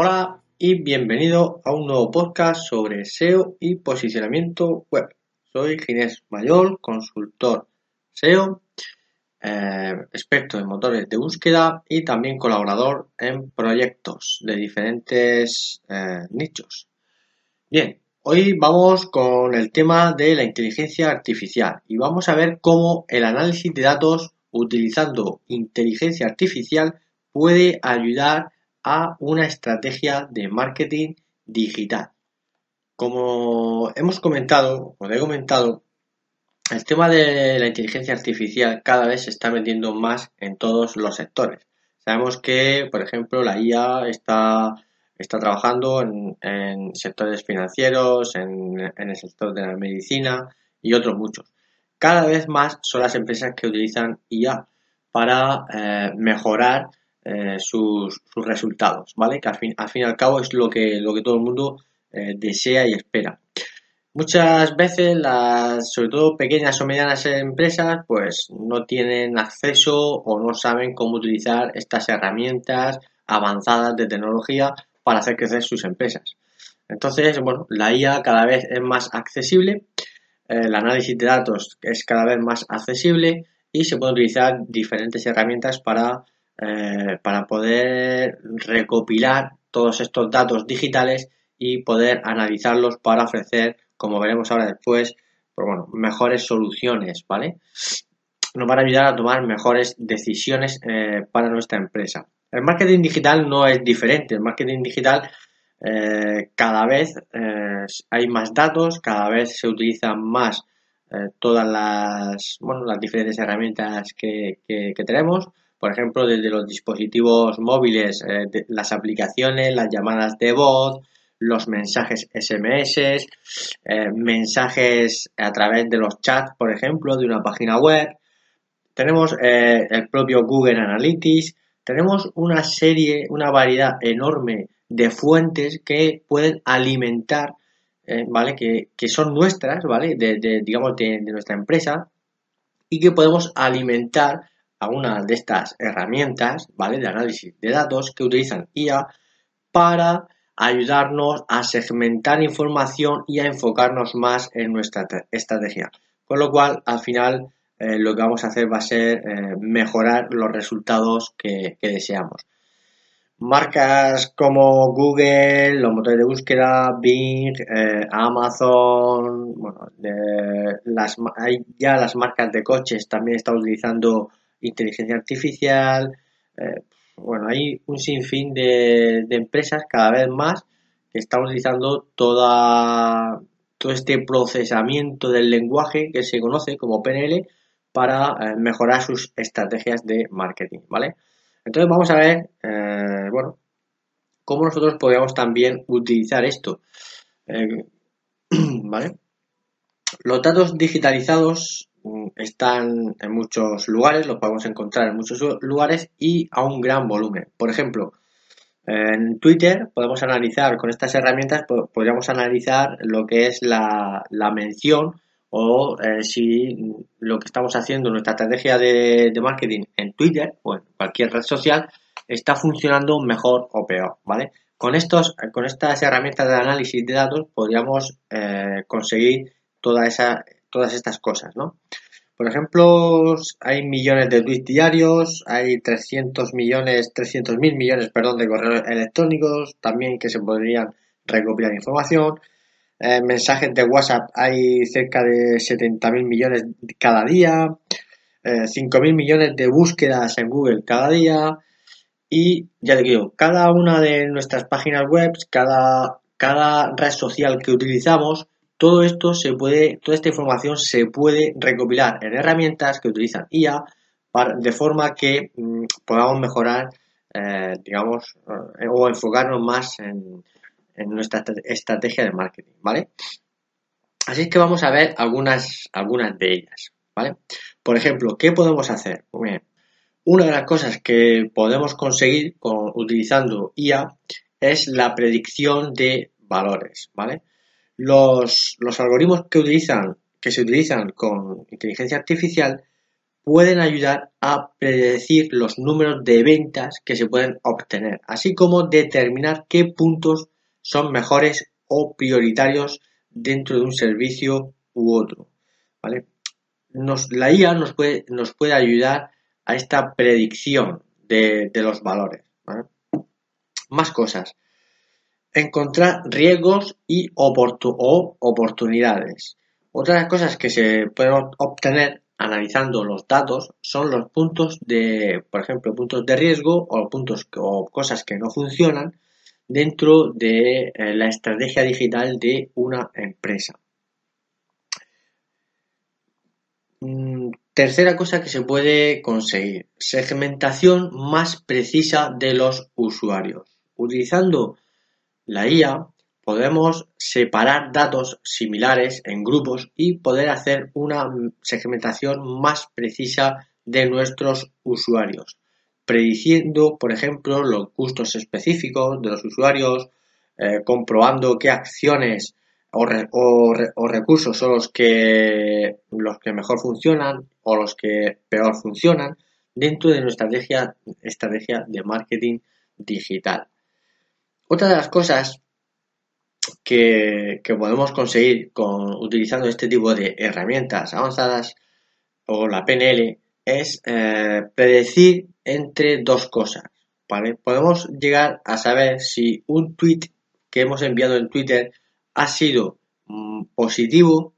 Hola y bienvenido a un nuevo podcast sobre SEO y posicionamiento web. Soy Ginés Mayor, consultor SEO, eh, experto en motores de búsqueda y también colaborador en proyectos de diferentes eh, nichos. Bien, hoy vamos con el tema de la inteligencia artificial y vamos a ver cómo el análisis de datos utilizando inteligencia artificial puede ayudar a una estrategia de marketing digital. Como hemos comentado, como he comentado, el tema de la inteligencia artificial cada vez se está metiendo más en todos los sectores. Sabemos que, por ejemplo, la IA está, está trabajando en, sectores financieros, en, el sector de la medicina y otros muchos. Cada vez más son las empresas que utilizan IA para eh, mejorar eh, sus, resultados, ¿vale? Que al fin, al fin y al cabo es lo que, lo que todo el mundo eh, desea y espera. Muchas veces las, sobre todo pequeñas o medianas empresas, pues no tienen acceso o no saben cómo utilizar estas herramientas avanzadas de tecnología para hacer crecer sus empresas. Entonces, bueno, la IA cada vez es más accesible, el análisis de datos es cada vez más accesible y se pueden utilizar diferentes herramientas para, eh, para poder recopilar todos estos datos digitales y poder analizarlos para ofrecer como veremos ahora después, pues bueno, mejores soluciones, ¿vale? Nos van ayudar a tomar mejores decisiones eh, para nuestra empresa. El marketing digital no es diferente. El marketing digital eh, cada vez hay más datos, cada vez se utilizan más todas las, bueno, las diferentes herramientas que, tenemos. Por ejemplo, desde los dispositivos móviles, las aplicaciones, las llamadas de voz, los mensajes SMS, eh, mensajes a través de los chats, por ejemplo, de una página web. Tenemos eh, el propio Google Analytics. Tenemos una serie, una variedad enorme de fuentes que pueden alimentar, eh, ¿vale? Que, son nuestras, ¿vale? De, digamos, de nuestra empresa y que podemos alimentar a una de estas herramientas, ¿vale? De análisis de datos que utilizan IA para ayudarnos a segmentar información y a enfocarnos más en nuestra estrategia. Con lo cual, al final, eh, lo que vamos a hacer va a ser eh, mejorar los resultados que, deseamos. Marcas como Google, los motores de búsqueda, Bing, eh, Amazon, bueno, ya las marcas de coches también están utilizando inteligencia artificial bueno, hay un sinfín de, empresas cada vez más que están utilizando toda, todo este procesamiento del lenguaje que se conoce como PNL para eh, mejorar sus estrategias de marketing, ¿vale? Entonces vamos a ver, eh, bueno, cómo nosotros podríamos también utilizar esto, eh, ¿vale? Los datos digitalizados están en muchos lugares, los podemos encontrar en muchos lugares y a un gran volumen. Por ejemplo, en Twitter podemos analizar con estas herramientas, podríamos analizar lo que es la, mención o eh, si lo que estamos haciendo, nuestra estrategia de, marketing en Twitter o en cualquier red social está funcionando mejor o peor, ¿vale? Con, estos, con estas herramientas de análisis de datos podríamos eh, conseguir toda esa, todas estas cosas, ¿no? Por ejemplo, hay millones de tweets diarios, hay 300 millones, 300 mil millones, perdón, de correos electrónicos, también que se podrían recopilar información. Eh, mensajes de WhatsApp hay cerca de 70 mil millones cada día, eh, 5 mil millones de búsquedas en Google cada día. Y ya te digo, cada una de nuestras páginas web, cada, cada red social que utilizamos, todo esto se puede, toda esta información se puede recopilar en herramientas que utilizan IA de forma que mm, podamos mejorar, eh, digamos, eh, o enfocarnos más en, nuestra estrategia de marketing, ¿vale? Así es que vamos a ver algunas, algunas de ellas, ¿vale? Por ejemplo, ¿qué podemos hacer? Una de las cosas que podemos conseguir con, utilizando IA es la predicción de valores, ¿vale? Los, algoritmos que utilizan, que se utilizan con inteligencia artificial, pueden ayudar a predecir los números de ventas que se pueden obtener, así como determinar qué puntos son mejores o prioritarios dentro de un servicio u otro. ¿vale? Nos, la IA nos puede, nos puede ayudar a esta predicción de, los valores. Más cosas. Encontrar riesgos y o oportunidades. Otras cosas que se pueden obtener analizando los datos son los puntos de, por ejemplo, puntos de riesgo o puntos o cosas que no funcionan dentro de eh, la estrategia digital de una empresa. Mm, tercera cosa que se puede conseguir, segmentación más precisa de los usuarios. Utilizando la IA podemos separar datos similares en grupos y poder hacer una segmentación más precisa de nuestros usuarios, prediciendo, por ejemplo, los gustos específicos de los usuarios, eh, comprobando qué acciones o, recursos son los que, los que mejor funcionan o los que peor funcionan dentro de nuestra estrategia, estrategia de marketing digital. Otra de las cosas que, podemos conseguir con, utilizando este tipo de herramientas avanzadas o la PNL es eh, predecir entre dos cosas. Podemos llegar a saber si un tweet que hemos enviado en Twitter ha sido mm, positivo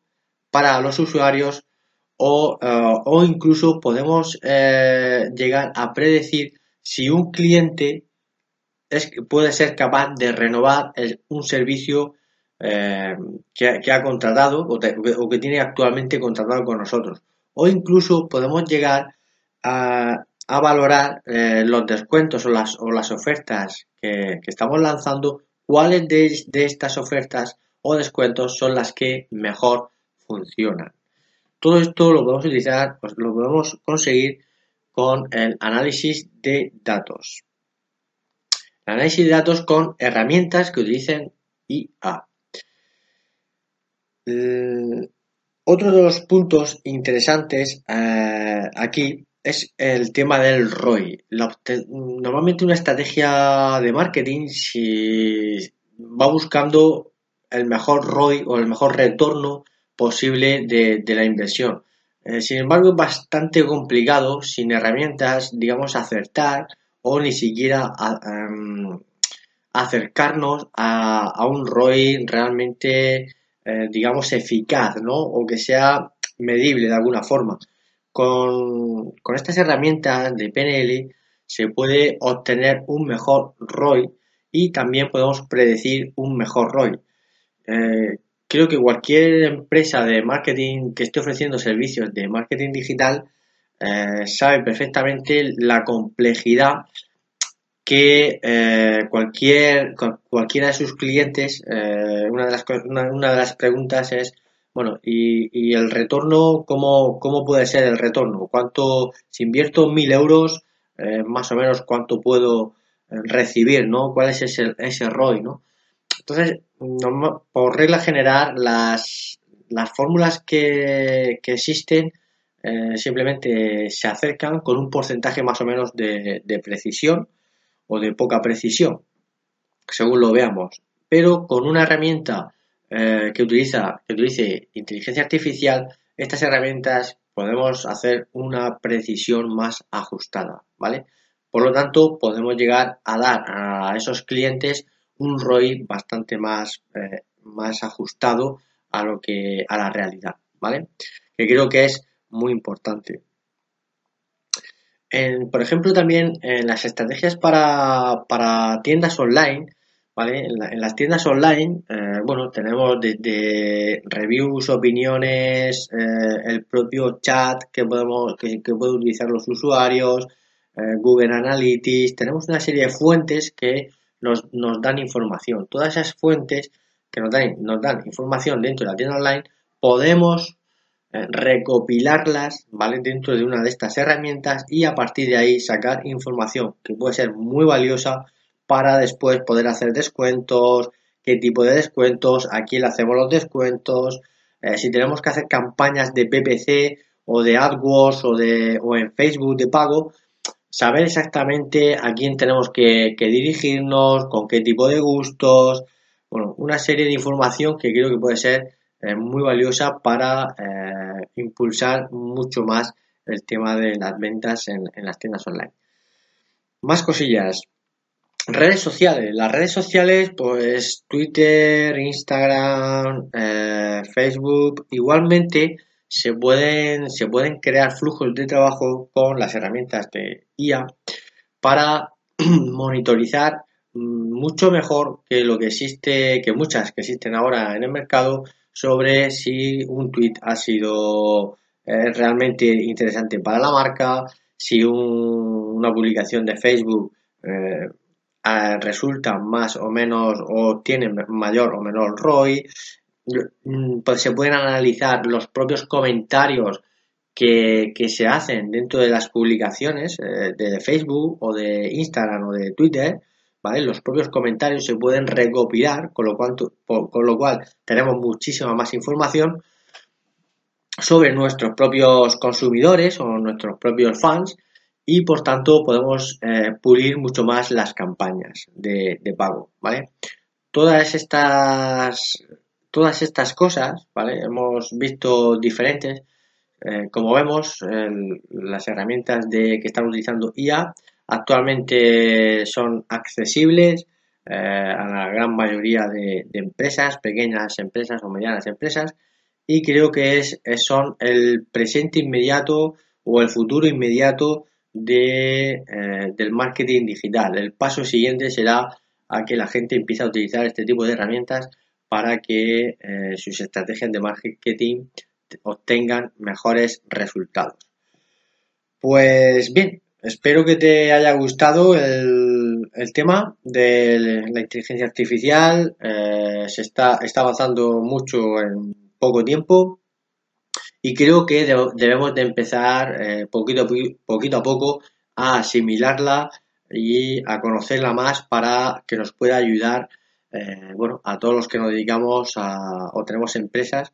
para los usuarios o, eh, incluso podemos eh, llegar a predecir si un cliente es, puede ser capaz de renovar un servicio eh, que, ha contratado o, que tiene actualmente contratado con nosotros. O incluso podemos llegar a, valorar eh, los descuentos o las, ofertas que, estamos lanzando, cuáles de, estas ofertas o descuentos son las que mejor funcionan. Todo esto lo podemos utilizar, pues lo podemos conseguir con el análisis de datos. Análisis de datos con herramientas que utilicen IA. Mm, otro de los puntos interesantes eh, aquí es el tema del ROI. normalmente una estrategia de marketing si va buscando el mejor ROI o el mejor retorno posible de, la inversión. Eh, sin embargo, es bastante complicado sin herramientas, digamos, acertar o ni siquiera em, acercarnos a, a, un ROI realmente eh, digamos, eficaz, ¿no? O que sea medible de alguna forma. Con, estas herramientas de PNL se puede obtener un mejor ROI y también podemos predecir un mejor ROI. Eh, creo que cualquier empresa de marketing que esté ofreciendo servicios de marketing digital eh, sabe perfectamente la complejidad que eh, cualquier, cualquiera de sus clientes, eh, una, de las, una, de las preguntas es, bueno, y, el retorno, ¿cómo, ¿cómo, puede ser el retorno? ¿Cuánto, si invierto mil euros, más o menos cuánto puedo recibir, ¿no? ¿Cuál es ese, ese ROI, ¿no? Entonces, por regla general, las, las fórmulas que, que existen simplemente se acercan con un porcentaje más o menos de, de precisión o de poca precisión, según lo veamos, pero con una herramienta eh, que, utiliza, que utilice inteligencia artificial, estas herramientas podemos hacer una precisión más ajustada, ¿vale? Por lo tanto, podemos llegar a dar a esos clientes un ROI bastante más, eh, más ajustado a lo que a la realidad, ¿vale? Que creo que es muy importante por ejemplo, también en las estrategias para, tiendas online, ¿vale? En, las tiendas online, eh, bueno, tenemos desde reviews, opiniones, eh, el propio chat que podemos, que, pueden utilizar los usuarios, eh, Google Analytics, tenemos una serie de fuentes que nos, nos dan información. Todas esas fuentes que nos dan, nos dan información dentro de la tienda online, podemos recopilarlas, ¿vale? Dentro de una de estas herramientas y a partir de ahí sacar información que puede ser muy valiosa para después poder hacer descuentos, qué tipo de descuentos, a quién le hacemos los descuentos, eh, si tenemos que hacer campañas de PPC o de AdWords o, de, o en Facebook de pago, saber exactamente a quién tenemos que, dirigirnos, con qué tipo de gustos, bueno, una serie de información que creo que puede ser eh, muy valiosa para eh, impulsar mucho más el tema de las ventas en, las tiendas online. Más cosillas. Redes sociales. Las redes sociales, pues Twitter, Instagram, eh, Facebook, igualmente se pueden, se pueden crear flujos de trabajo con las herramientas de IA para monitorizar mucho mejor que lo que existe, que muchas que existen ahora en el mercado sobre si un tweet ha sido eh, realmente interesante para la marca, si una publicación de Facebook eh, resulta más o menos o tiene mayor o menor ROI, Mm, pues se pueden analizar los propios comentarios que, se hacen dentro de las publicaciones eh, de Facebook o de Instagram o de Twitter, Los propios comentarios se pueden recopilar, con lo cual, con lo cual tenemos muchísima más información sobre nuestros propios consumidores o nuestros propios fans y por tanto podemos eh, pulir mucho más las campañas de, de pago, ¿vale? Todas estas todas estas cosas, ¿vale? Hemos visto diferentes. Eh, como vemos, las herramientas de, que están utilizando IA actualmente son accesibles eh, a la gran mayoría de, empresas, pequeñas empresas o medianas empresas, y creo que es, son el presente inmediato o el futuro inmediato eh, del marketing digital. El paso siguiente será a que la gente empiece a utilizar este tipo de herramientas para que eh, sus estrategias de marketing obtengan mejores resultados. Pues bien, espero que te haya gustado el, tema de la inteligencia artificial. Eh, se está, está avanzando mucho en poco tiempo y creo que debemos de empezar eh, poquito, poquito a poco a asimilarla y a conocerla más para que nos pueda ayudar eh, bueno, a todos los que nos dedicamos a, o tenemos empresas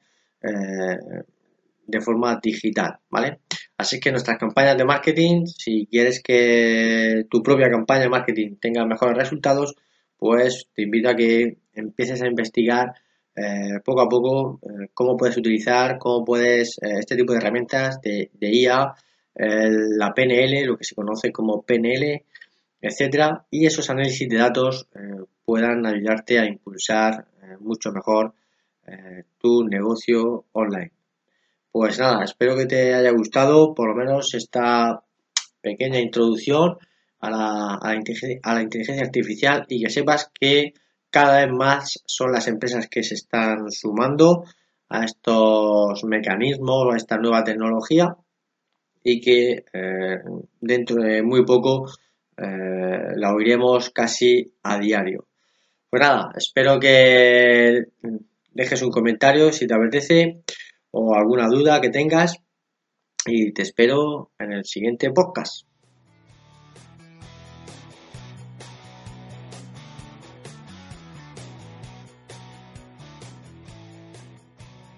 de forma digital, ¿vale? Así que nuestras campañas de marketing, si quieres que tu propia campaña de marketing tenga mejores resultados, pues te invito a que empieces a investigar eh, poco a poco cómo puedes utilizar, cómo puedes este tipo de herramientas de, de IA, la PNL, lo que se conoce como PNL, etcétera, y esos análisis de datos puedan ayudarte a impulsar eh, mucho mejor eh, tu negocio online. Pues nada, espero que te haya gustado por lo menos esta pequeña introducción a la, inteligencia artificial y que sepas que cada vez más son las empresas que se están sumando a estos mecanismos, a esta nueva tecnología y que eh, dentro de muy poco la oiremos casi a diario. Pues nada, espero que dejes un comentario si te apetece o alguna duda que tengas y te espero en el siguiente podcast.